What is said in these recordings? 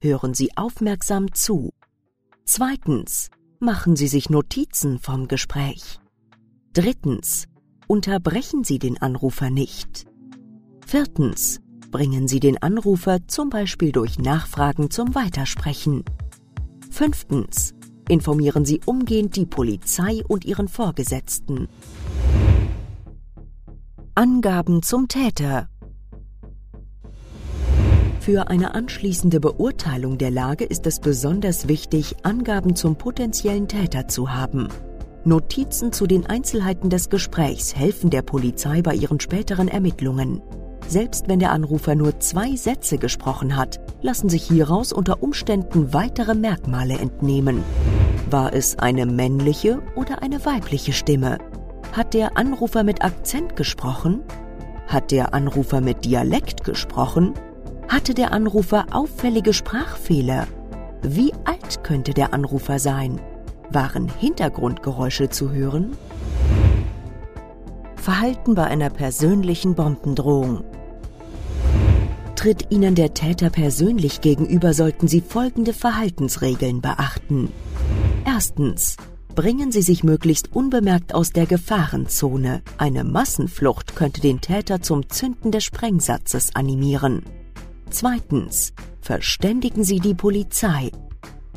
Hören Sie aufmerksam zu. Zweitens. Machen Sie sich Notizen vom Gespräch. Drittens. Unterbrechen Sie den Anrufer nicht. Viertens. Bringen Sie den Anrufer zum Beispiel durch Nachfragen zum Weitersprechen. Fünftens. Informieren Sie umgehend die Polizei und Ihren Vorgesetzten. Angaben zum Täter. Für eine anschließende Beurteilung der Lage ist es besonders wichtig, Angaben zum potenziellen Täter zu haben. Notizen zu den Einzelheiten des Gesprächs helfen der Polizei bei ihren späteren Ermittlungen. Selbst wenn der Anrufer nur zwei Sätze gesprochen hat, lassen sich hieraus unter Umständen weitere Merkmale entnehmen. War es eine männliche oder eine weibliche Stimme? Hat der Anrufer mit Akzent gesprochen? Hat der Anrufer mit Dialekt gesprochen? Hatte der Anrufer auffällige Sprachfehler? Wie alt könnte der Anrufer sein? Waren Hintergrundgeräusche zu hören? Verhalten bei einer persönlichen Bombendrohung. Tritt Ihnen der Täter persönlich gegenüber, sollten Sie folgende Verhaltensregeln beachten. Erstens bringen Sie sich möglichst unbemerkt aus der Gefahrenzone. Eine Massenflucht könnte den Täter zum Zünden des Sprengsatzes animieren. Zweitens. Verständigen Sie die Polizei.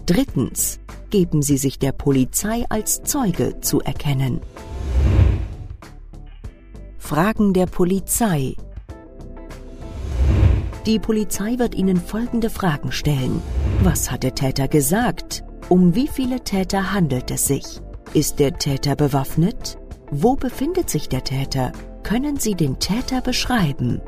Drittens. Geben Sie sich der Polizei als Zeuge zu erkennen. Fragen der Polizei. Die Polizei wird Ihnen folgende Fragen stellen. Was hat der Täter gesagt? Um wie viele Täter handelt es sich? Ist der Täter bewaffnet? Wo befindet sich der Täter? Können Sie den Täter beschreiben?